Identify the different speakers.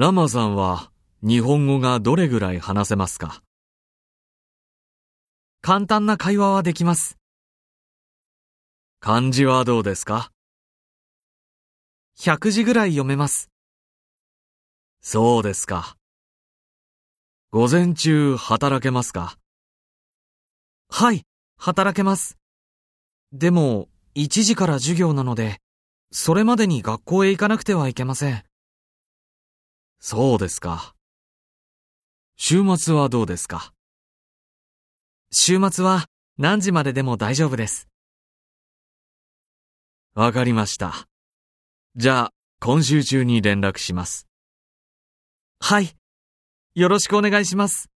Speaker 1: ラマさんは日本語がどれぐらい話せますか？
Speaker 2: 簡単な会話はできます。
Speaker 1: 漢字はどうですか
Speaker 2: ？100字ぐらい読めます。
Speaker 1: そうですか。午前中働けますか？
Speaker 2: はい、働けます。でも、1時から授業なので、それまでに学校へ行かなくてはいけません。
Speaker 1: そうですか。週末はどうですか？
Speaker 2: 週末は何時まででも大丈夫です。
Speaker 1: わかりました。じゃあ、今週中に連絡します。
Speaker 2: はい。よろしくお願いします。